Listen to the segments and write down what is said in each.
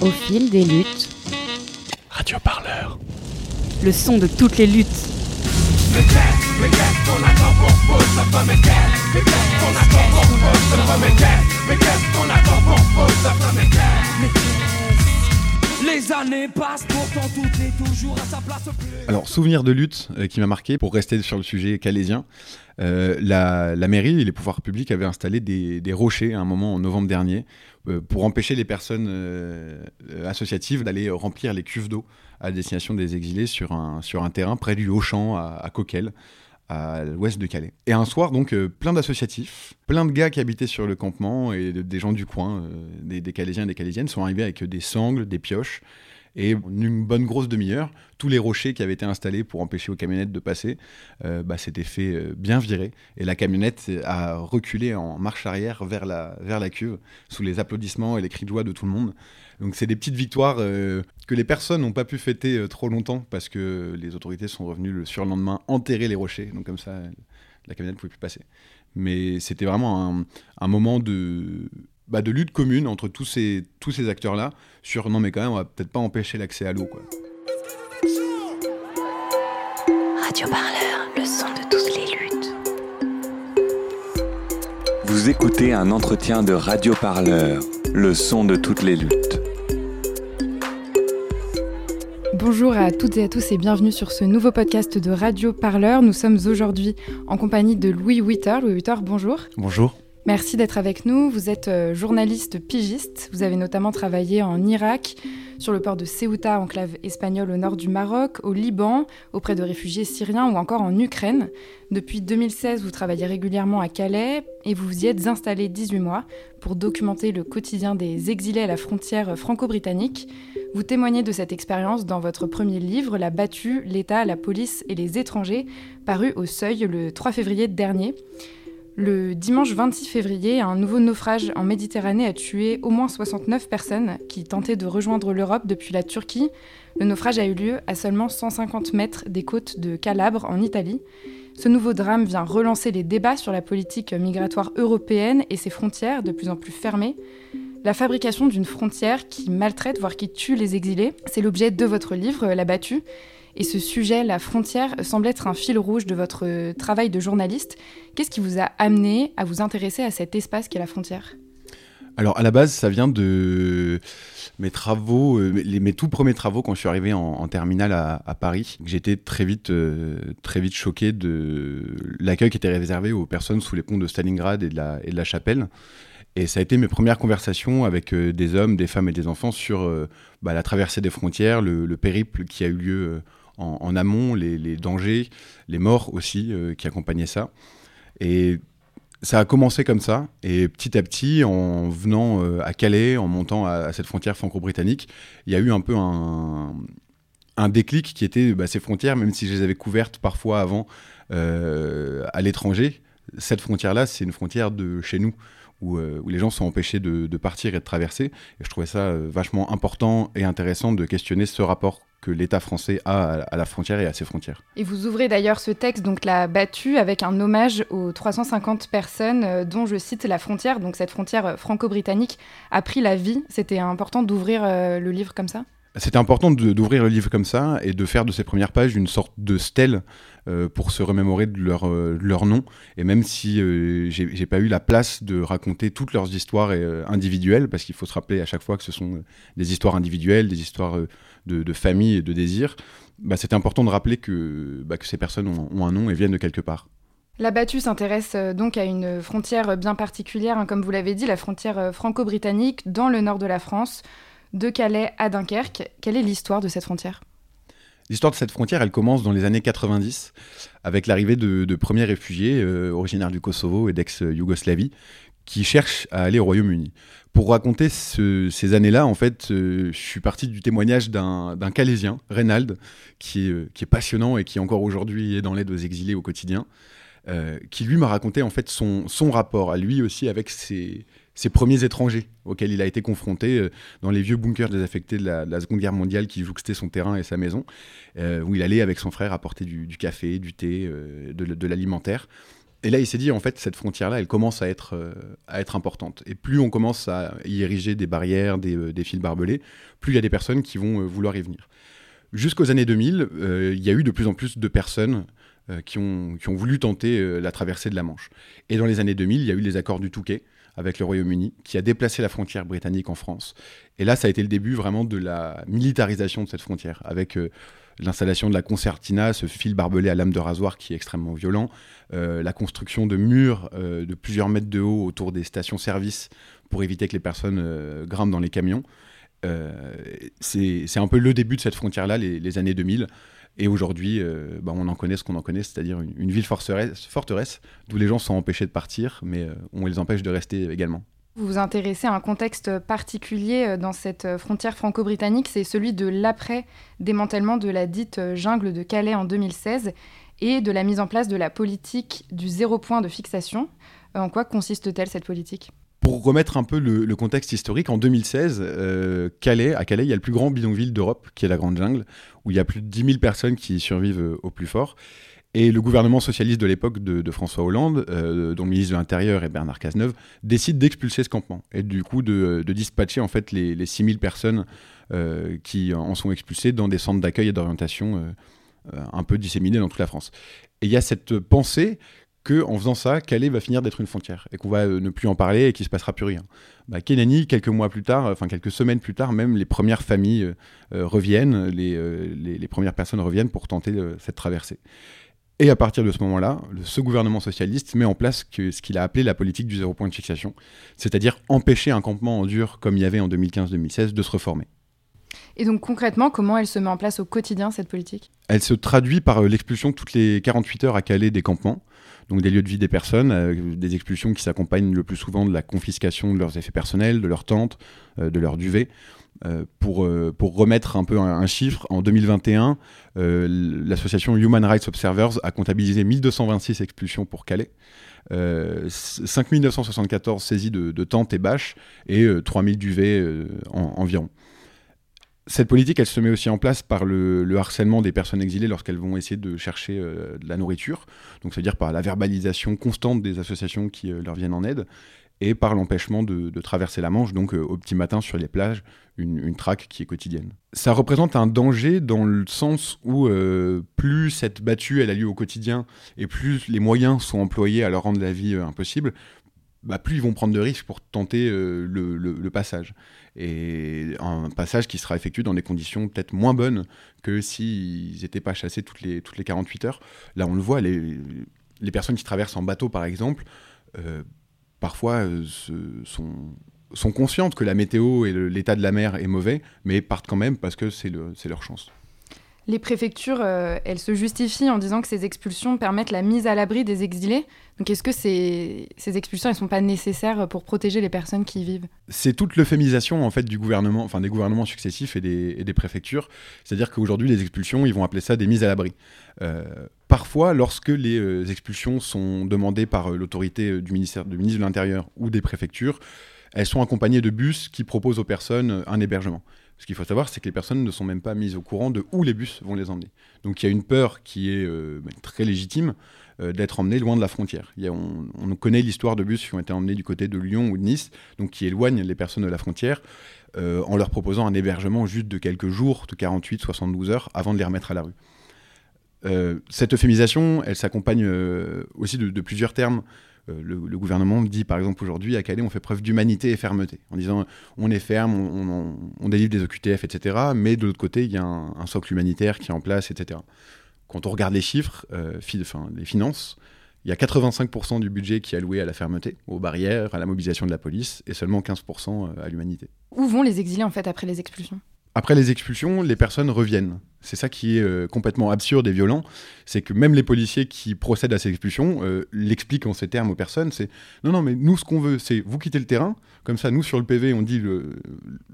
Au fil des luttes. Radio Parleur. Le son de toutes les luttes. Alors, souvenir de lutte euh, qui m'a marqué, pour rester sur le sujet calaisien, euh, la, mairie et les pouvoirs publics avaient installé des, rochers à un moment en novembre dernier euh, pour empêcher les personnes associatives d'aller remplir les cuves d'eau à destination des exilés sur un, sur un terrain près du Haut-Champ à, à Coquel à l'ouest de Calais. Et un soir, donc, euh, plein d'associatifs, plein de gars qui habitaient sur le campement et de, des gens du coin, euh, des, des, Calaisiens et des Calaisiennes, sont arrivés avec des sangles, des pioches. Et une bonne grosse demi-heure, tous les rochers qui avaient été installés pour empêcher aux camionnettes de passer, euh, bah, s'étaient fait euh, bien virer. Et la camionnette a reculé en marche arrière vers la, vers la cuve, sous les applaudissements et les cris de joie de tout le monde. Donc c'est des petites victoires euh, que les personnes n'ont pas pu fêter euh, trop longtemps parce que les autorités sont revenues le surlendemain enterrer les rochers. Donc comme ça, la camionnette ne pouvait plus passer. Mais c'était vraiment un, moment de, bah, de lutte commune entre tous ces, tous ces acteurs-là sur non mais quand même on va peut-être pas empêcher l'accès à l'eau. quoi. Radio Parleur, le son de toutes les luttes. Vous écoutez un entretien de Radio Parleur, le son de toutes les luttes. Bonjour à toutes et à tous et bienvenue sur ce nouveau podcast de Radio Parleur. Nous sommes aujourd'hui en compagnie de Louis Witter. Louis Witter, bonjour. Bonjour. Merci d'être avec nous. Vous êtes euh, journaliste pigiste. Vous avez notamment travaillé en Irak, sur le port de Ceuta, enclave espagnole au nord du Maroc, au Liban, auprès de réfugiés syriens ou encore en Ukraine. Depuis 2016, vous travaillez régulièrement à Calais et vous vous y êtes installé 18 mois pour documenter le quotidien des exilés à la frontière franco-britannique. Vous témoignez de cette expérience dans votre premier livre, La battue, l'État, la police et les étrangers, paru au Seuil le 3 février dernier. Le dimanche 26 février, un nouveau naufrage en Méditerranée a tué au moins 69 personnes qui tentaient de rejoindre l'Europe depuis la Turquie. Le naufrage a eu lieu à seulement 150 mètres des côtes de Calabre en Italie. Ce nouveau drame vient relancer les débats sur la politique migratoire européenne et ses frontières de plus en plus fermées. La fabrication d'une frontière qui maltraite, voire qui tue les exilés, c'est l'objet de votre livre, La battue. Et ce sujet, la frontière, semble être un fil rouge de votre travail de journaliste. Qu'est-ce qui vous a amené à vous intéresser à cet espace qu'est la frontière? Alors, à la base, ça vient de mes travaux, euh, mes tout premiers travaux quand je suis arrivé en, en terminale à, à Paris. J'étais très vite, euh, très vite choqué de l'accueil qui était réservé aux personnes sous les ponts de Stalingrad et de la, et de la Chapelle. Et ça a été mes premières conversations avec euh, des hommes, des femmes et des enfants sur euh, bah, la traversée des frontières, le, le, périple qui a eu lieu euh, en, amont, les, dangers, les morts aussi euh, qui accompagnaient ça. Et ça a commencé comme ça, et petit à petit, en venant euh, à Calais, en montant à, cette frontière franco-britannique, il y a eu un peu un, un déclic qui était bah, ces frontières, même si je les avais couvertes parfois avant euh, à l'étranger, cette frontière-là, c'est une frontière de chez nous. Où, euh, où, les gens sont empêchés de, partir et de traverser. Et je trouvais ça euh, vachement important et intéressant de questionner ce rapport que l'État français a à, la frontière et à ses frontières. Et vous ouvrez d'ailleurs ce texte, donc la battue, avec un hommage aux 350 personnes euh, dont je cite la frontière, donc cette frontière franco-britannique, a pris la vie. C'était important d'ouvrir le livre comme ça? C'était important d'ouvrir le livre comme ça et de faire de ces premières pages une sorte de stèle euh, pour se remémorer de leur, euh, nom. Et même si euh, j'ai pas eu la place de raconter toutes leurs histoires euh, individuelles, parce qu'il faut se rappeler à chaque fois que ce sont des histoires individuelles, des histoires de, famille et de désir, bah, c'était important de rappeler que, bah, ces personnes ont, ont un nom et viennent de quelque part. La battue s'intéresse donc à une frontière bien particulière, hein, comme vous l'avez dit, la frontière franco-britannique dans le nord de la France de Calais à Dunkerque. Quelle est l'histoire de cette frontière? L'histoire de cette frontière, elle commence dans les années 90, avec l'arrivée de, premiers réfugiés euh, originaires du Kosovo et d'ex-Yougoslavie, qui cherchent à aller au Royaume-Uni. Pour raconter ce, ces années-là, en fait, euh, je suis parti du témoignage d'un Calaisien, Reynald, qui est, euh, qui est, passionnant et qui encore aujourd'hui est dans l'aide aux exilés au quotidien, qui lui m'a raconté en fait son, son rapport à lui aussi avec ses, ses premiers étrangers auxquels il a été confronté euh, dans les vieux bunkers désaffectés de la, de la, Seconde Guerre mondiale qui jouxtaient son terrain et sa maison, euh, où il allait avec son frère apporter du, café, du thé, euh, de, l'alimentaire. Et là, il s'est dit, en fait, cette frontière-là, elle commence à être, importante. Et plus on commence à y ériger des barrières, des, fils barbelés, plus il y a des personnes qui vont vouloir y venir. Jusqu'aux années 2000, euh, il y a eu de plus en plus de personnes qui, ont, voulu tenter la traversée de la Manche. Et dans les années 2000, il y a eu les accords du Touquet avec le Royaume-Uni, qui a déplacé la frontière britannique en France. Et là, ça a été le début vraiment de la militarisation de cette frontière, avec euh, l'installation de la concertina, ce fil barbelé à lame de rasoir qui est extrêmement violent, euh, la construction de murs euh, de plusieurs mètres de haut autour des stations-service pour éviter que les personnes grimpent dans les camions. C'est un peu le début de cette frontière-là, les années 2000. Et aujourd'hui, euh, bah, on en connaît ce qu'on en connaît, c'est-à-dire une, ville forteresse, d'où les gens sont empêchés de partir, mais euh, on les empêche de rester également. Vous vous intéressez à un contexte particulier euh, dans cette euh, frontière franco-britannique, c'est celui de l'après-démantèlement de la dite jungle de Calais en 2016 et de la mise en place de la politique du zéro point de fixation. En quoi consiste-t-elle cette politique? Pour remettre un peu le, contexte historique, en 2016, euh, Calais, à Calais, il y a le plus grand bidonville d'Europe, qui est la Grande Jungle, où il y a plus de 10 000 personnes qui survivent euh, au plus fort. Et le gouvernement socialiste de l'époque de, François Hollande, euh, dont le ministre de l'Intérieur est Bernard Cazeneuve, décide d'expulser ce campement et du coup de, dispatcher en fait les, les 6 000 personnes euh, qui en sont expulsées dans des centres d'accueil et d'orientation un peu disséminés dans toute la France. Et il y a cette pensée que en faisant ça, Calais va finir d'être une frontière et qu'on va euh, ne plus en parler et qu'il se passera plus rien. Bah, Kenani, quelques mois plus tard, enfin quelques semaines plus tard, même les premières familles euh, euh, reviennent, les, les, les premières personnes reviennent pour tenter cette traversée. Et à partir de ce moment-là, ce gouvernement socialiste met en place que, ce qu'il a appelé la politique du zéro point de fixation, c'est-à-dire empêcher un campement en dur comme il y avait en 2015-2016 de se reformer. Et donc concrètement, comment elle se met en place au quotidien, cette politique? Elle se traduit par l'expulsion toutes les 48 heures à Calais des campements, donc des lieux de vie des personnes, euh, des expulsions qui s'accompagnent le plus souvent de la confiscation de leurs effets personnels, de leurs tentes, euh, de leurs duvets. Euh, pour, remettre un peu un, chiffre, en 2021, euh, l'association Human Rights Observers a comptabilisé 1226 expulsions pour Calais, euh, 5974 saisies de, tentes et bâches et euh, 3000 duvets en- environ. Cette politique, elle se met aussi en place par le, le harcèlement des personnes exilées lorsqu'elles vont essayer de chercher euh, de la nourriture. Donc, c'est-à-dire par la verbalisation constante des associations qui euh, leur viennent en aide et par l'empêchement de, traverser la Manche, donc euh, au petit matin sur les plages, une, traque qui est quotidienne. Ça représente un danger dans le sens où plus cette battue a lieu au quotidien et plus les moyens sont employés à leur rendre la vie impossible, bah, plus ils vont prendre de risques pour tenter le passage. Et un passage qui sera effectué dans des conditions peut-être moins bonnes que s'ils n'étaient pas chassés toutes les, toutes les 48 heures. Là, on le voit, les, les personnes qui traversent en bateau, par exemple, euh, parfois euh, sont, sont conscientes que la météo et l'état de la mer est mauvais, mais partent quand même parce que c'est leur chance. Les préfectures, euh, elles se justifient en disant que ces expulsions permettent la mise à l'abri des exilés. Donc est-ce que ces, expulsions, elles sont pas nécessaires pour protéger les personnes qui y vivent? C'est toute l'euphémisation en fait du gouvernement, enfin des gouvernements successifs et des, préfectures. C'est-à-dire qu'aujourd'hui les expulsions, ils vont appeler ça des mises à l'abri. Euh, parfois, lorsque les euh, expulsions sont demandées par l'autorité du ministère, du ministre de l'Intérieur ou des préfectures, elles sont accompagnées de bus qui proposent aux personnes un hébergement. Ce qu'il faut savoir, c'est que les personnes ne sont même pas mises au courant de où les bus vont les emmener. Donc il y a une peur qui est euh, bah, très légitime euh, d'être emmenés loin de la frontière. On, on connaît l'histoire de bus qui ont été emmenés du côté de Lyon ou de Nice, donc qui éloignent les personnes de la frontière, euh, en leur proposant un hébergement juste de quelques jours, de 48, 72 heures, avant de les remettre à la rue. Cette euphémisation, elle s'accompagne aussi de plusieurs termes. Euh, le, gouvernement dit par exemple aujourd'hui à Calais, on fait preuve d'humanité et fermeté, en disant on est ferme, on, délivre des OQTF, etc. Mais de l'autre côté, il y a un, socle humanitaire qui est en place, etc. Quand on regarde les chiffres, euh, les finances, il y a 85% du budget qui est alloué à la fermeté, aux barrières, à la mobilisation de la police, et seulement 15% à l'humanité. Où vont les exilés en fait après les expulsions? Après les expulsions, les personnes reviennent. C'est ça qui est euh, complètement absurde et violent, c'est que même les policiers qui procèdent à ces expulsions euh, l'expliquent en ces termes aux personnes, c'est non, non, mais nous, ce qu'on veut, c'est vous quitter le terrain, comme ça, nous, sur le PV, on dit le,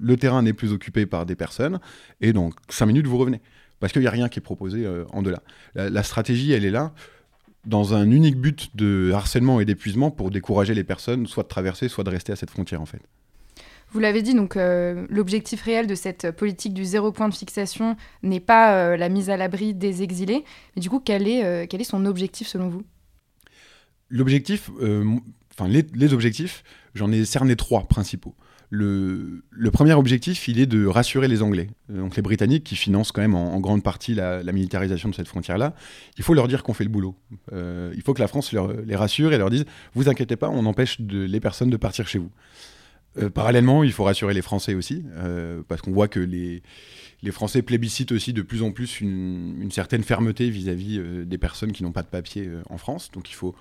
le terrain n'est plus occupé par des personnes, et donc 5 minutes, vous revenez. Parce qu'il n'y a rien qui est proposé euh, en delà. La stratégie, elle est là, dans un unique but de harcèlement et d'épuisement pour décourager les personnes, soit de traverser, soit de rester à cette frontière, en fait. Vous l'avez dit, donc euh, l'objectif réel de cette politique du zéro point de fixation n'est pas euh, la mise à l'abri des exilés. Mais du coup, quel est, euh, son objectif selon vous? L'objectif, enfin les, objectifs, j'en ai cerné trois principaux. Le, premier objectif, il est de rassurer les Anglais, donc les Britanniques qui financent quand même en, grande partie la, militarisation de cette frontière-là. Il faut leur dire qu'on fait le boulot. Il faut que la France les rassure et leur dise vous inquiétez pas, on empêche les personnes de partir chez vous. Euh, parallèlement, il faut rassurer les Français aussi, euh, parce qu'on voit que les, les Français plébiscitent aussi de plus en plus une, une certaine fermeté vis-à-vis euh, des personnes qui n'ont pas de papier en France. Donc il faut.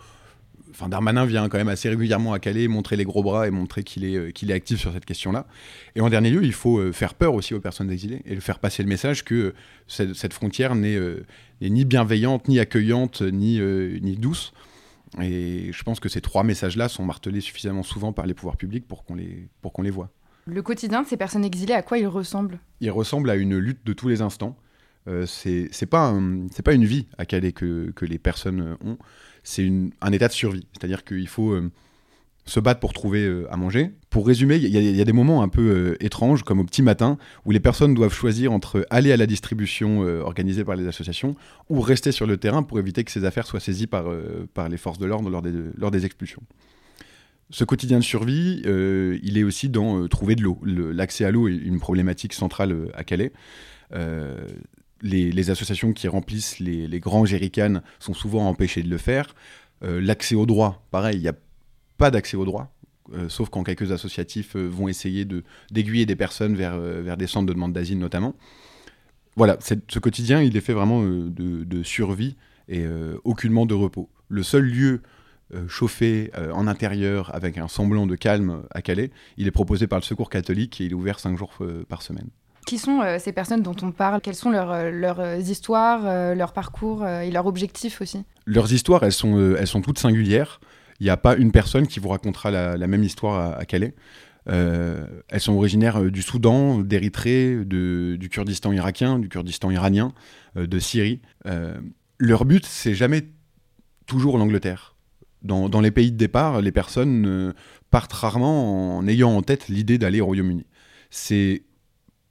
Enfin, Darmanin vient quand même assez régulièrement à Calais montrer les gros bras et montrer qu'il est, est actif sur cette question-là. Et en dernier lieu, il faut faire peur aussi aux personnes exilées et faire passer le message que cette, frontière n'est ni bienveillante, ni accueillante, ni, ni douce. Et je pense que ces trois messages-là sont martelés suffisamment souvent par les pouvoirs publics pour qu'on les, pour qu'on les voit. Le quotidien de ces personnes exilées, à quoi il ressemble Il ressemble à une lutte de tous les instants. Euh, c'est pas, un- pas une vie à Calais que, que les personnes ont, c'est un état de survie. C'est-à-dire qu'il faut euh, se battre pour trouver euh, à manger. Pour résumer, il y, a- y des moments un peu euh, étranges, comme au petit matin, où les personnes doivent choisir entre aller à la distribution euh, organisée par les associations ou rester sur le terrain pour éviter que ces affaires soient saisies par, les forces de l'ordre lors des, expulsions. Ce quotidien de survie, il est aussi dans trouver de l'eau. Le- L'accès à l'eau est une problématique centrale à Calais. Les, associations qui remplissent les, les grands jerrycans sont souvent empêchées de le faire. L'accès au droit, pareil, il n'y a pas d'accès au droit, euh, sauf quand quelques associatifs euh, vont essayer de- d'aiguiller des personnes vers, euh, vers des centres de demande d'asile notamment. Voilà, ce quotidien, il est fait vraiment de, de survie et aucunement de repos. Le seul lieu chauffé en intérieur avec un semblant de calme à Calais, il est proposé par le Secours catholique et il est ouvert cinq jours par semaine. Qui sont euh, ces personnes dont on parle? Quelles sont leurs, leurs histoires, euh, leurs parcours euh, et leurs objectifs aussi? Leurs histoires, elles sont, elles sont toutes singulières. Il n'y a pas une personne qui vous racontera la, même histoire à, Calais. Euh, elles sont originaires euh, du Soudan, d'Érythrée, du Kurdistan irakien, du Kurdistan iranien, euh, de Syrie. Leur but, c'est jamais toujours l'Angleterre. Dans, les pays de départ, les personnes partent rarement en ayant en tête l'idée d'aller au Royaume-Uni. C'est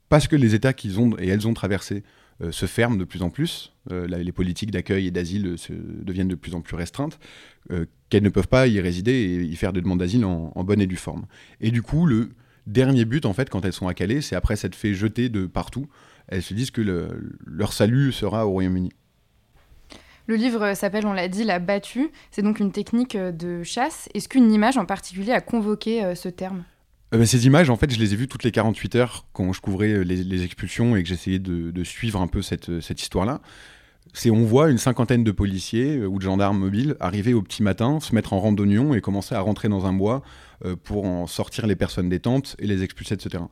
parce que les États qu'ils ont et elles ont traversés se ferment de plus en plus, les politiques d'accueil et d'asile deviennent de plus en plus restreintes, qu'elles ne peuvent pas y résider et y faire des demandes d'asile en, en bonne et due forme. Et du coup, le dernier but, en fait, quand elles sont à Calais, c'est après s'être fait jeter de partout, elles se disent que le- leur salut sera au Royaume-Uni. Le livre s'appelle, on l'a dit, La battue. C'est donc une technique euh, de chasse. Est-ce qu'une image en particulier a convoqué euh, ce terme? Euh, bah, ces images, en fait, je les ai vues toutes les 48 heures quand je couvrais les, les expulsions et que j'essayais de, de suivre un peu cette, cette histoire-là. C'est on voit une cinquantaine de policiers euh, ou de gendarmes mobiles arriver au petit matin, se mettre en rang d'oignon et commencer à rentrer dans un bois euh, pour en sortir les personnes des tentes et les expulser de ce terrain.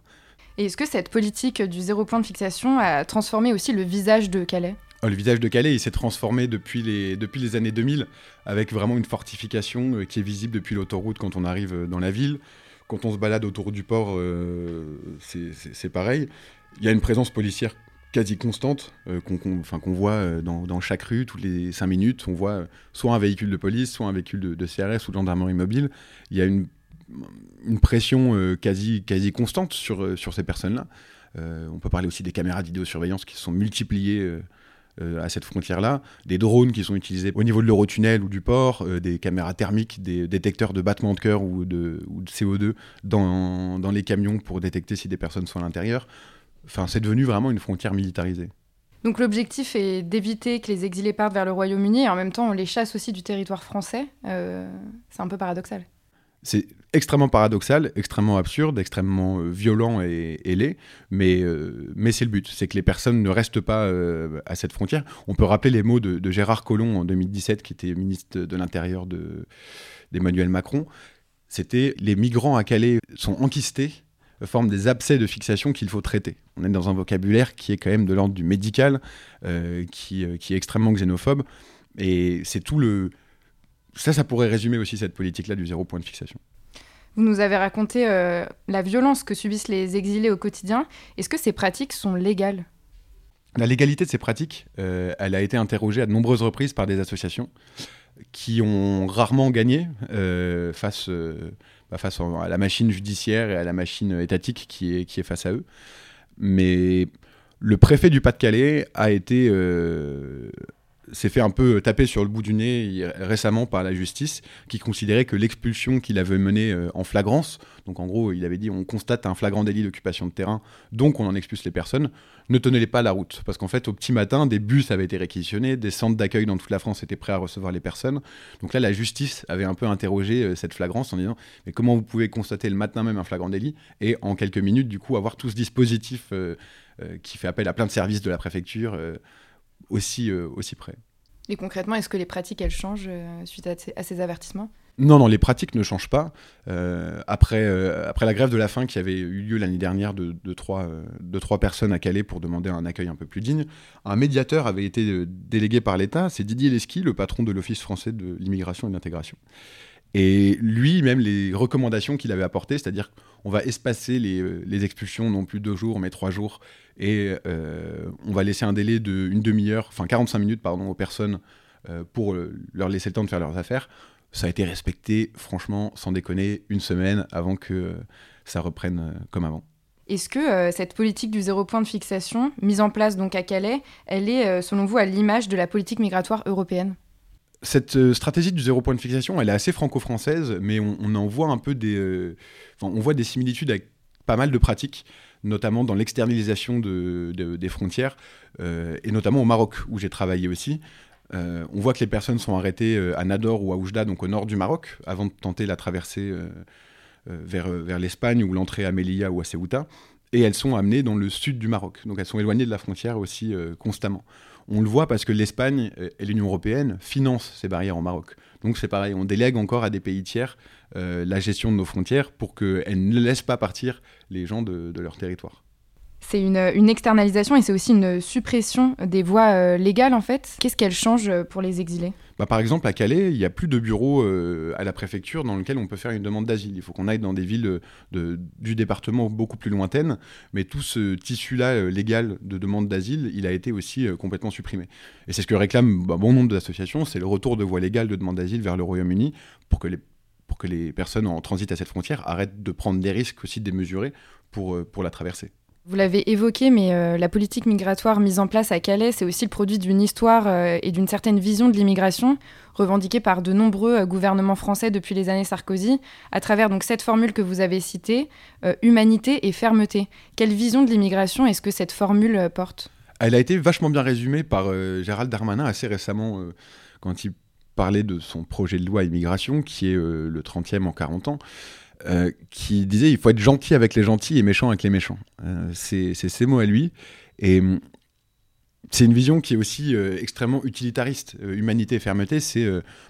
Et est-ce que cette politique du zéro point de fixation a transformé aussi le visage de Calais? Euh, Le visage de Calais, il s'est transformé depuis les, depuis les années 2000, avec vraiment une fortification euh, qui est visible depuis l'autoroute quand on arrive dans la ville. Quand on se balade autour du port, c'est pareil. Il y a une présence policière quasi constante euh, qu'on voit euh, dans, chaque rue, toutes les cinq minutes. On voit euh, soit un véhicule de police, soit un véhicule de, CRS ou de gendarmerie mobile. Il y a une, pression quasi, quasi constante sur, ces personnes-là. On peut parler aussi des caméras de vidéosurveillance qui sont multipliées à cette frontière-là, des drones qui sont utilisés au niveau de l'Eurotunnel ou du port, des caméras thermiques, des détecteurs de battement de cœur ou de, ou de CO2 dans, dans les camions pour détecter si des personnes sont à l'intérieur. Enfin, c'est devenu vraiment une frontière militarisée. Donc l'objectif est d'éviter que les exilés partent vers le Royaume-Uni et en même temps on les chasse aussi du territoire français. Euh, c'est un peu paradoxal. C'est extrêmement paradoxal, extrêmement absurde, extrêmement euh, violent et, et laid, mais, euh, mais c'est le but, c'est que les personnes ne restent pas euh, à cette frontière. On peut rappeler les mots de, de Gérard Collomb en 2017, qui était ministre de l'Intérieur de- d'Emmanuel Macron. C'était les migrants à Calais sont enquistés, forment des abcès de fixation qu'il faut traiter. On est dans un vocabulaire qui est quand même de l'ordre du médical, euh, qui, euh, qui est extrêmement xénophobe, et c'est tout le... Ça, ça pourrait résumer aussi cette politique-là du zéro point de fixation. Vous nous avez raconté euh, la violence que subissent les exilés au quotidien. Est-ce que ces pratiques sont légales? La légalité de ces pratiques, euh, elle a été interrogée à de nombreuses reprises par des associations qui ont rarement gagné euh, face, euh, face à la machine judiciaire et à la machine étatique qui est, qui est face à eux. Mais le préfet du Pas-de-Calais a été euh, s'est fait un peu taper sur le bout du nez récemment par la justice, qui considérait que l'expulsion qu'il avait menée euh, en flagrance, donc en gros, il avait dit on constate un flagrant délit d'occupation de terrain, donc on en expulse les personnes, ne tenait pas la route. Parce qu'en fait, au petit matin, des bus avaient été réquisitionnés, des centres d'accueil dans toute la France étaient prêts à recevoir les personnes. Donc là, la justice avait un peu interrogé euh, cette flagrance en disant mais comment vous pouvez constater le matin même un flagrant délit et en quelques minutes, du coup, avoir tout ce dispositif euh, qui fait appel à plein de services de la préfecture aussi, euh, aussi près. Et concrètement, est-ce que les pratiques, elles changent euh, suite à ces, avertissements? Non, non, les pratiques ne changent pas. Euh, après, après la grève de la faim qui avait eu lieu l'année dernière de, de, trois, de personnes à Calais pour demander un accueil un peu plus digne, un médiateur avait été délégué par l'État, c'est Didier Lesky, le patron de l'Office français de l'immigration et de l'intégration. Et lui, même les recommandations qu'il avait apportées, c'est-à-dire qu'on va espacer les, expulsions non plus deux jours, mais trois jours, et euh, on va laisser un délai d'une demi-heure, enfin 45 minutes, pardon, aux personnes euh, pour leur laisser le temps de faire leurs affaires. Ça a été respecté, franchement, sans déconner, une semaine avant que euh, ça reprenne comme avant. Est-ce que cette politique du zéro point de fixation, mise en place donc à Calais, elle est, selon vous, à l'image de la politique migratoire européenne? Cette euh, stratégie du zéro point de fixation, elle est assez franco-française, mais on, en voit un peu des, euh, on voit des similitudes avec pas mal de pratiques, notamment dans l'externalisation de, des frontières, euh, et notamment au Maroc, où j'ai travaillé aussi. On voit que les personnes sont arrêtées à Nador ou à Oujda, donc au nord du Maroc, avant de tenter la traversée vers, vers l'Espagne ou l'entrée à Melilla ou à Ceuta, et elles sont amenées dans le sud du Maroc. Donc elles sont éloignées de la frontière aussi constamment. On le voit parce que l'Espagne et l'Union européenne financent ces barrières au Maroc. Donc c'est pareil, on délègue encore à des pays tiers euh, la gestion de nos frontières pour qu'elles ne laissent pas partir les gens de leur territoire. C'est une, externalisation et c'est aussi une suppression des voies euh, légales en fait. Qu'est-ce qu'elle change euh, pour les exilés? Bah, Par exemple, à Calais, il n'y a plus de bureau euh, à la préfecture dans lequel on peut faire une demande d'asile. Il faut qu'on aille dans des villes du département beaucoup plus lointaines. Mais tout ce tissu-là légal de demande d'asile, il a été aussi complètement supprimé. Et c'est ce que réclament bah, bon nombre d'associations, c'est le retour de voies légales de demande d'asile vers le Royaume-Uni pour que les pour que les personnes en transit à cette frontière arrêtent de prendre des risques aussi démesurés pour, pour la traverser. Vous l'avez évoqué, mais euh, la politique migratoire mise en place à Calais, c'est aussi le produit d'une histoire euh, et d'une certaine vision de l'immigration, revendiquée par de nombreux euh, gouvernements français depuis les années Sarkozy, à travers donc cette formule que vous avez citée, humanité et fermeté. Quelle vision de l'immigration est-ce que cette formule porte? Elle a été vachement bien résumée par Gérald Darmanin assez récemment, quand il parlait de son projet de loi immigration, qui est le 30e en 40 ans. Euh, qui disait il faut être gentil avec les gentils et méchant avec les méchants. Euh, c'est ces mots à lui. Et hum, c'est une vision qui est aussi euh, extrêmement utilitariste. humanité et fermeté, c'est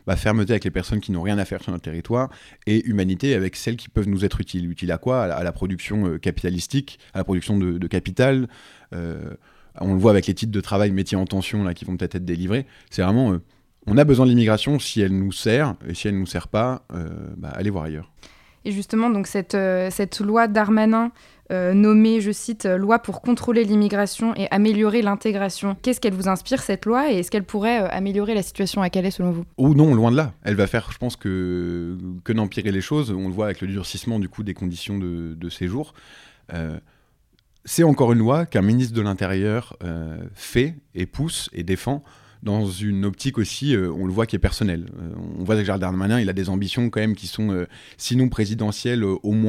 bah, fermeté avec les personnes qui n'ont rien à faire sur notre territoire et humanité avec celles qui peuvent nous être utiles. Utiles à quoi? À la, production capitalistique, à la production de, de capital. on le voit avec les titres de travail métiers en tension là, qui vont peut-être être délivrés. C'est vraiment on a besoin de l'immigration si elle nous sert, et si elle ne nous sert pas, bah, allez voir ailleurs. Et justement, donc cette, euh, cette loi Darmanin, euh, nommée, je cite, euh, loi pour contrôler l'immigration et améliorer l'intégration. Qu'est-ce qu'elle vous inspire, cette loi, et est-ce qu'elle pourrait améliorer la situation à Calais, selon vous? Ou non, loin de là. Elle va faire, je pense, que, que d'empirer les choses. On le voit avec le durcissement, du coup, des conditions de, de séjour. c'est encore une loi qu'un ministre de l'Intérieur fait et pousse et défend dans une optique aussi, euh, on le voit, qui est personnelle. Euh, on voit que Gérald Darmanin, il a des ambitions quand même qui sont, euh, sinon présidentielles, au moins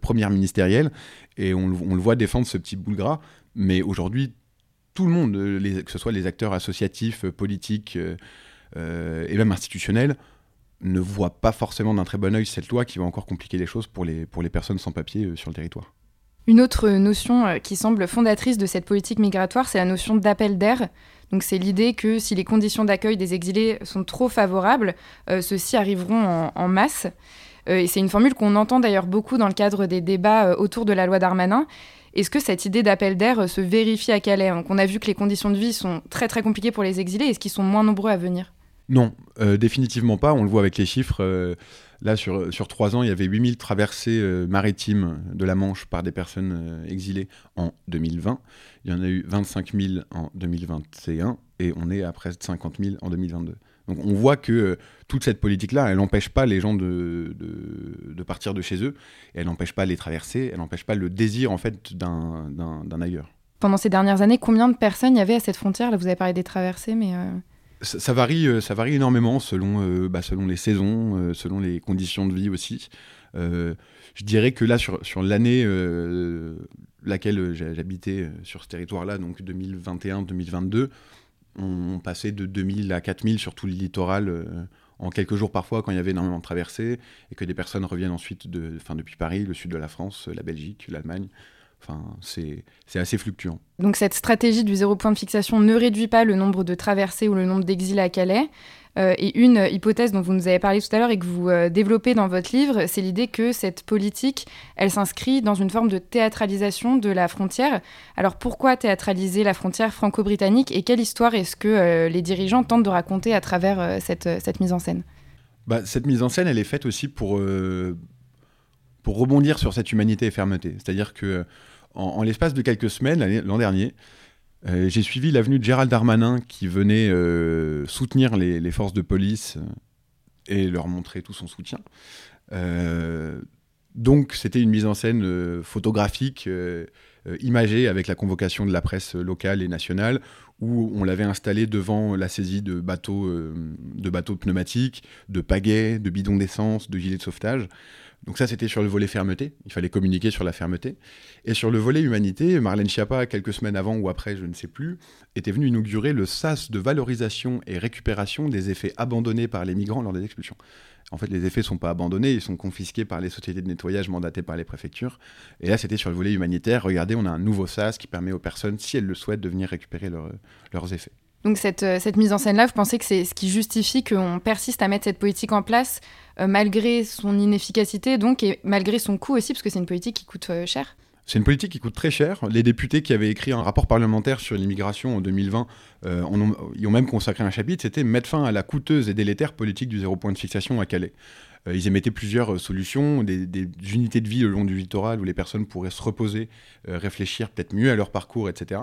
première ministérielle. Et on, le voit défendre ce petit bout de gras. Mais aujourd'hui, tout le monde, que ce soit les acteurs associatifs, politiques et même institutionnels, ne voit pas forcément d'un très bon oeil cette loi qui va encore compliquer les choses pour les, pour les personnes sans papier sur le territoire. Une autre notion qui semble fondatrice de cette politique migratoire, c'est la notion d'appel d'air. Donc c'est l'idée que si les conditions d'accueil des exilés sont trop favorables, euh, ceux-ci arriveront en, masse. Euh, et c'est une formule qu'on entend d'ailleurs beaucoup dans le cadre des débats euh, autour de la loi Darmanin. Est-ce que cette idée d'appel d'air se vérifie à Calais? On a vu que les conditions de vie sont très très compliquées pour les exilés. Est-ce qu'ils sont moins nombreux à venir? Non, définitivement pas. On le voit avec les chiffres. Là, sur, sur trois ans, il y avait 8000 traversées maritimes de la Manche par des personnes exilées en 2020. Il y en a eu 25 000 en 2021 et on est à près de 50 000 en 2022. Donc on voit que euh, toute cette politique-là, elle n'empêche pas les gens de, de, partir de chez eux, elle n'empêche pas les traverser, elle n'empêche pas le désir en fait d'un ailleurs. Pendant ces dernières années, combien de personnes y avait à cette frontière? Là, vous avez parlé des traversées, mais... Ça, varie, euh, ça varie énormément selon, euh, bah, selon les saisons, euh, selon les conditions de vie aussi. Je dirais que là, sur, sur l'année laquelle j'habitais sur ce territoire-là, donc 2021-2022, on, passait de 2000 à 4000 sur tout le littoral en quelques jours parfois quand il y avait énormément de traversées et que des personnes reviennent ensuite de, enfin, depuis Paris, le sud de la France, la Belgique, l'Allemagne. Enfin, c'est assez fluctuant. Donc cette stratégie du zéro point de fixation ne réduit pas le nombre de traversées ou le nombre d'exilés à Calais. Euh, et une hypothèse dont vous nous avez parlé tout à l'heure et que vous euh, développez dans votre livre, c'est l'idée que cette politique, elle s'inscrit dans une forme de théâtralisation de la frontière. Alors pourquoi théâtraliser la frontière franco-britannique et quelle histoire est-ce que euh, les dirigeants tentent de raconter à travers cette, cette mise en scène? Bah, cette mise en scène, elle est faite aussi pour, pour rebondir sur cette humanité et fermeté. C'est-à-dire que en, l'espace de quelques semaines, l'an dernier, euh, j'ai suivi l'avenue de Gérald Darmanin qui venait euh, soutenir les, les forces de police euh, et leur montrer tout son soutien. Donc c'était une mise en scène photographique, euh, euh, imagée avec la convocation de la presse locale et nationale, où on l'avait installé devant la saisie de bateaux, euh, de bateaux pneumatiques, de pagaies, de bidons d'essence, de gilets de sauvetage. Donc ça, c'était sur le volet fermeté. Il fallait communiquer sur la fermeté. Et sur le volet humanité, Marlène Schiappa, quelques semaines avant ou après, je ne sais plus, était venue inaugurer le SAS de valorisation et récupération des effets abandonnés par les migrants lors des expulsions. En fait, les effets ne sont pas abandonnés, ils sont confisqués par les sociétés de nettoyage mandatées par les préfectures. Et là, c'était sur le volet humanitaire. Regardez, on a un nouveau SAS qui permet aux personnes, si elles le souhaitent, de venir récupérer leur- leurs effets. Donc cette, euh, cette mise en scène-là, vous pensez que c'est ce qui justifie qu'on persiste à mettre cette politique en place euh, malgré son inefficacité, donc, et malgré son coût aussi, parce que c'est une politique qui coûte euh, cher? C'est une politique qui coûte très cher. Les députés qui avaient écrit un rapport parlementaire sur l'immigration en 2020, euh, en ont, même consacré un chapitre, c'était mettre fin à la coûteuse et délétère politique du zéro point de fixation à Calais. Euh, ils émettaient plusieurs euh, solutions, des, unités de vie le long du littoral où les personnes pourraient se reposer, réfléchir peut-être mieux à leur parcours, etc.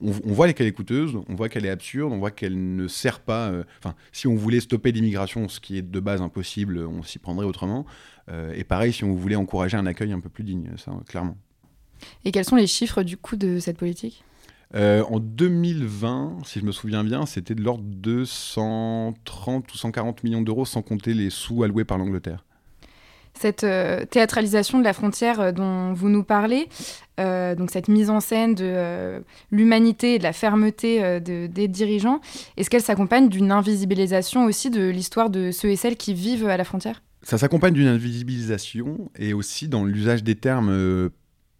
On, on voit qu'elle est coûteuse, on voit qu'elle est absurde, on voit qu'elle ne sert pas. euh, Enfin, si on voulait stopper l'immigration, ce qui est de base impossible, on s'y prendrait autrement. Euh, et pareil, si on voulait encourager un accueil un peu plus digne, ça, clairement. Et quels sont les chiffres du coût de cette politique? Euh, en 2020, si je me souviens bien, c'était de l'ordre de 130 ou 140 millions d'euros, sans compter les sous alloués par l'Angleterre. Cette euh, théâtralisation de la frontière euh, dont vous nous parlez, euh, donc cette mise en scène de l'humanité et de la fermeté de- des dirigeants, est-ce qu'elle s'accompagne d'une invisibilisation aussi de l'histoire de ceux et celles qui vivent à la frontière? Ça s'accompagne d'une invisibilisation et aussi dans l'usage des termes,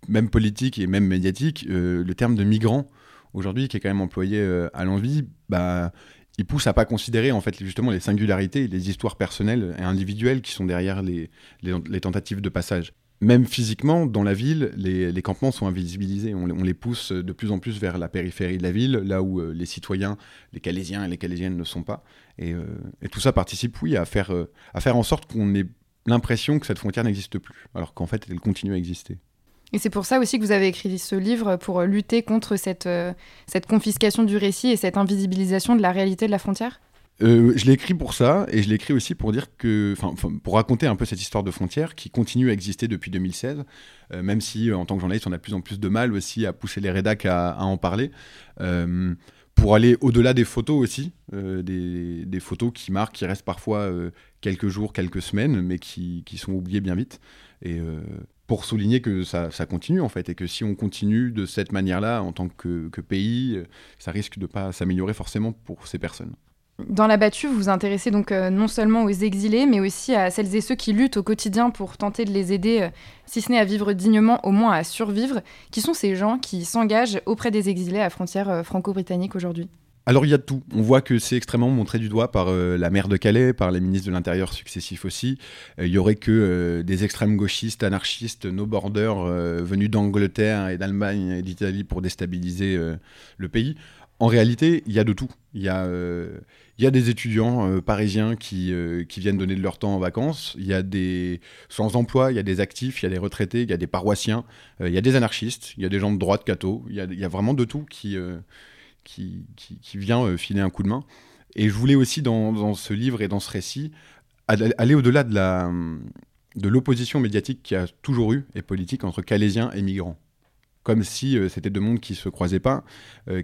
même politiques et même médiatiques, le terme de migrant, aujourd'hui, qui est quand même employé à l'envie, bah, il pousse à pas considérer en fait justement les singularités, les histoires personnelles et individuelles qui sont derrière les, les, tentatives de passage. Même physiquement, dans la ville, les, les campements sont invisibilisés. On, les- pousse de plus en plus vers la périphérie de la ville, là où euh, les citoyens, les Calaisiens et les Calaisiennes ne sont pas. Et, euh, tout ça participe, oui, à faire, euh, à faire en sorte qu'on ait l'impression que cette frontière n'existe plus, alors qu'en fait, elle continue à exister. Et c'est pour ça aussi que vous avez écrit ce livre pour lutter contre cette, euh, confiscation du récit et cette invisibilisation de la réalité de la frontière? Euh, je l'ai écrit pour ça, et je l'ai écrit aussi pour dire que, enfin, pour raconter un peu cette histoire de frontière qui continue à exister depuis 2016, euh, même si en tant que journaliste, on a de plus en plus de mal aussi à pousser les rédacs à, en parler, pour aller au-delà des photos aussi, des, photos qui marquent, qui restent parfois quelques jours, quelques semaines, mais qui, qui sont oubliées bien vite, et pour souligner que ça, continue en fait, et que si on continue de cette manière-là en tant que, pays, euh, ça risque de pas s'améliorer forcément pour ces personnes. Dans l'abattu, vous vous intéressez donc euh, non seulement aux exilés, mais aussi à celles et ceux qui luttent au quotidien pour tenter de les aider, euh, si ce n'est à vivre dignement, au moins à survivre. Qui sont ces gens qui s'engagent auprès des exilés à frontière franco-britannique aujourd'hui? Alors il y a de tout. On voit que c'est extrêmement montré du doigt par euh, la maire de Calais, par les ministres de l'Intérieur successifs aussi. Euh, Il y aurait que euh, des extrêmes gauchistes, anarchistes, no borders euh, venus d'Angleterre et d'Allemagne et d'Italie pour déstabiliser euh, le pays. En réalité, il y a de tout. Il y a, euh, des étudiants euh, parisiens qui, euh, viennent donner de leur temps en vacances. Il y a des sans-emploi, il y a des actifs, il y a des retraités, il y a des paroissiens, euh, il y a des anarchistes, il y a des gens de droite catho. Il y a, vraiment de tout qui, euh, qui, vient euh, filer un coup de main. Et je voulais aussi, dans, ce livre et dans ce récit, al- aller au-delà de l'opposition médiatique qu'il y a toujours eu et politique entre Calaisiens et migrants. comme si c'était deux mondes qui se croisaient pas,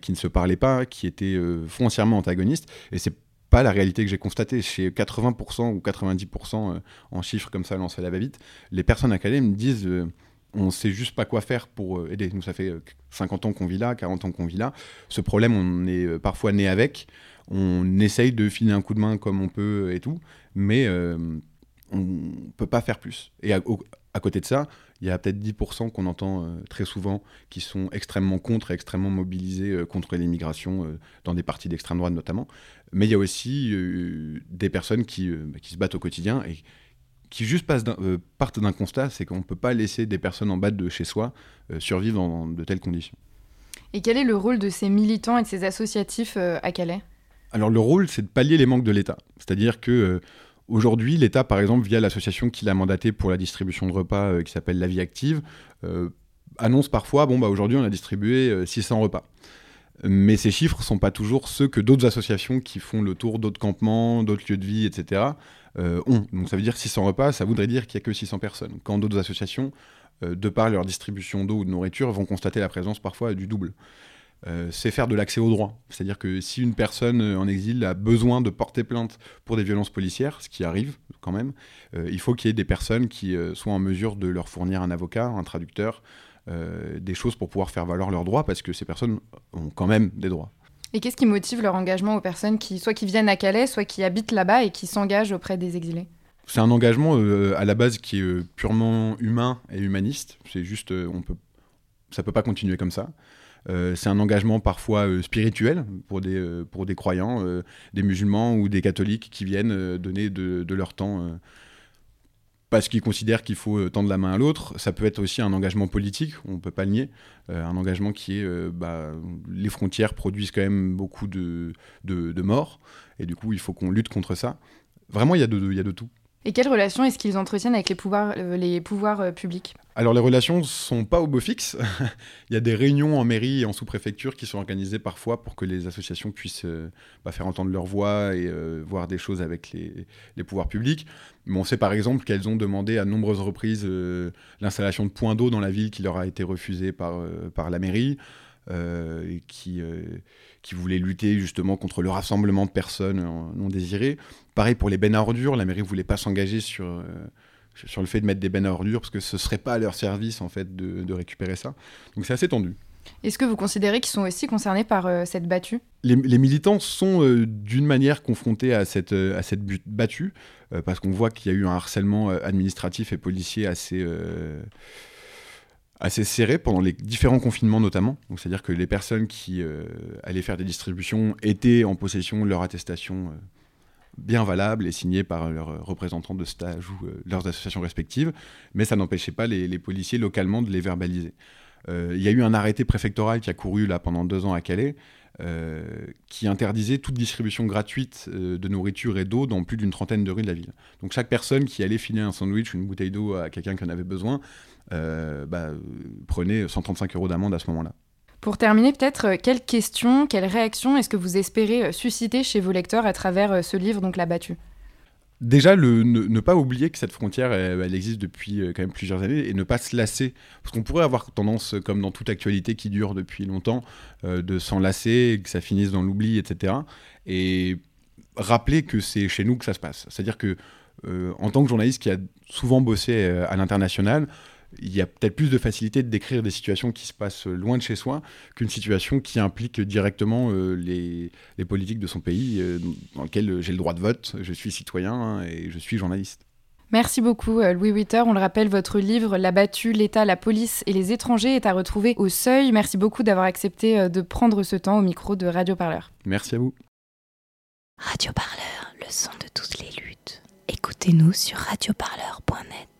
qui ne se parlaient pas, qui étaient foncièrement antagonistes. Et c'est pas la réalité que j'ai constatée. Chez 80% ou 90% en chiffres comme ça lancés à la va-vite, les personnes à Calais me disent on sait juste pas quoi faire pour aider. Nous, ça fait 50 ans qu'on vit là, 40 ans qu'on vit là. Ce problème, on est parfois né avec. On essaye de filer un coup de main comme on peut et tout, mais on peut pas faire plus. Et à, côté de ça, il y a peut-être 10% qu'on entend euh, très souvent qui sont extrêmement contre et extrêmement mobilisés euh, contre l'immigration, euh, dans des partis d'extrême droite notamment. Mais il y a aussi des personnes qui, bah, qui, se battent au quotidien et qui juste partent d'un constat, c'est qu'on ne peut pas laisser des personnes en bas de chez soi survivre dans de telles conditions. Et quel est le rôle de ces militants et de ces associatifs à Calais? Alors le rôle, c'est de pallier les manques de l'État. C'est-à-dire que Aujourd'hui, l'État, par exemple, via l'association qui l'a mandaté pour la distribution de repas, euh, qui s'appelle La Vie Active, euh, annonce parfois, bon, bah, aujourd'hui, on a distribué 600 euh, repas. Mais ces chiffres ne sont pas toujours ceux que d'autres associations qui font le tour d'autres campements, d'autres lieux de vie, etc., ont. Donc ça veut dire 600 repas, ça voudrait dire qu'il n'y a que 600 personnes. Quand d'autres associations, de par leur distribution d'eau ou de nourriture, vont constater la présence parfois du double. Euh, c'est faire de l'accès au droit. C'est-à-dire que si une personne euh, en exil a besoin de porter plainte pour des violences policières, ce qui arrive quand même, euh, il faut qu'il y ait des personnes qui soient en mesure de leur fournir un avocat, un traducteur, des choses pour pouvoir faire valoir leurs droits, parce que ces personnes ont quand même des droits. Et qu'est-ce qui motive leur engagement aux personnes qui, soit qui viennent à Calais, soit qui habitent là-bas et qui s'engagent auprès des exilés? C'est un engagement à la base qui est purement humain et humaniste. C'est juste, on peut, ça peut pas continuer comme ça. Euh, c'est un engagement parfois euh, spirituel pour des, euh, pour des croyants, des musulmans ou des catholiques qui viennent donner de, leur temps parce qu'ils considèrent qu'il faut tendre la main à l'autre. Ça peut être aussi un engagement politique, on ne peut pas le nier. un engagement qui est, bah, les frontières produisent quand même beaucoup de, de, morts, et du coup il faut qu'on lutte contre ça. Vraiment, il y, y a de tout. Et quelles relations est-ce qu'ils entretiennent avec les pouvoirs, euh, les pouvoirs euh, publics? Alors les relations sont pas au beau fixe. Il y a des réunions en mairie et en sous-préfecture qui sont organisées parfois pour que les associations puissent euh, bah, faire entendre leur voix et voir des choses avec les, les, pouvoirs publics. Mais on sait par exemple qu'elles ont demandé à nombreuses reprises l'installation de points d'eau dans la ville qui leur a été refusée par, par la mairie. et qui, qui voulait lutter justement contre le rassemblement de personnes non désirées. Pareil pour les bennes à ordures, la mairie ne voulait pas s'engager sur, euh, sur le fait de mettre des bennes à ordures parce que ce ne serait pas à leur service en fait de, de récupérer ça. Donc c'est assez tendu. Est-ce que vous considérez qu'ils sont aussi concernés par euh, cette battue? Les, les, militants sont euh, d'une manière confrontés à cette, à cette battue, parce qu'on voit qu'il y a eu un harcèlement administratif et policier assez, assez serré pendant les différents confinements notamment. C'est-à-dire que les personnes qui allaient faire des distributions étaient en possession de leur attestation bien valables et signés par leurs représentants de stage ou euh, leurs associations respectives, mais ça n'empêchait pas les, policiers localement de les verbaliser. Euh, il y a eu un arrêté préfectoral qui a couru là pendant deux ans à Calais, euh, qui interdisait toute distribution gratuite de nourriture et d'eau dans plus d'une trentaine de rues de la ville. Donc chaque personne qui allait filer un sandwich, une bouteille d'eau à quelqu'un qui en avait besoin, bah, prenait 135 euros d'amende à ce moment-là. Pour terminer, peut-être, euh, quelles questions, quelles réactions est-ce que vous espérez euh, susciter chez vos lecteurs à travers euh, ce livre, donc La battue? Déjà, le, ne, pas oublier que cette frontière, elle, existe depuis quand même plusieurs années et ne pas se lasser. Parce qu'on pourrait avoir tendance, comme dans toute actualité qui dure depuis longtemps, de s'en lasser, que ça finisse dans l'oubli, etc. Et rappeler que c'est chez nous que ça se passe. C'est-à-dire que, en tant que journaliste qui a souvent bossé à l'international, il y a peut-être plus de facilité de décrire des situations qui se passent loin de chez soi qu'une situation qui implique directement euh, les, politiques de son pays, euh, dans lequel j'ai le droit de vote, je suis citoyen hein, et je suis journaliste. Merci beaucoup euh, Louis Witter. On le rappelle, votre livre La battue, l'État, la police et les étrangers est à retrouver au seuil. Merci beaucoup d'avoir accepté de prendre ce temps au micro de Radio Parleur. Merci à vous. Radio Parleur, le son de toutes les luttes. Écoutez-nous sur radioparleur.net.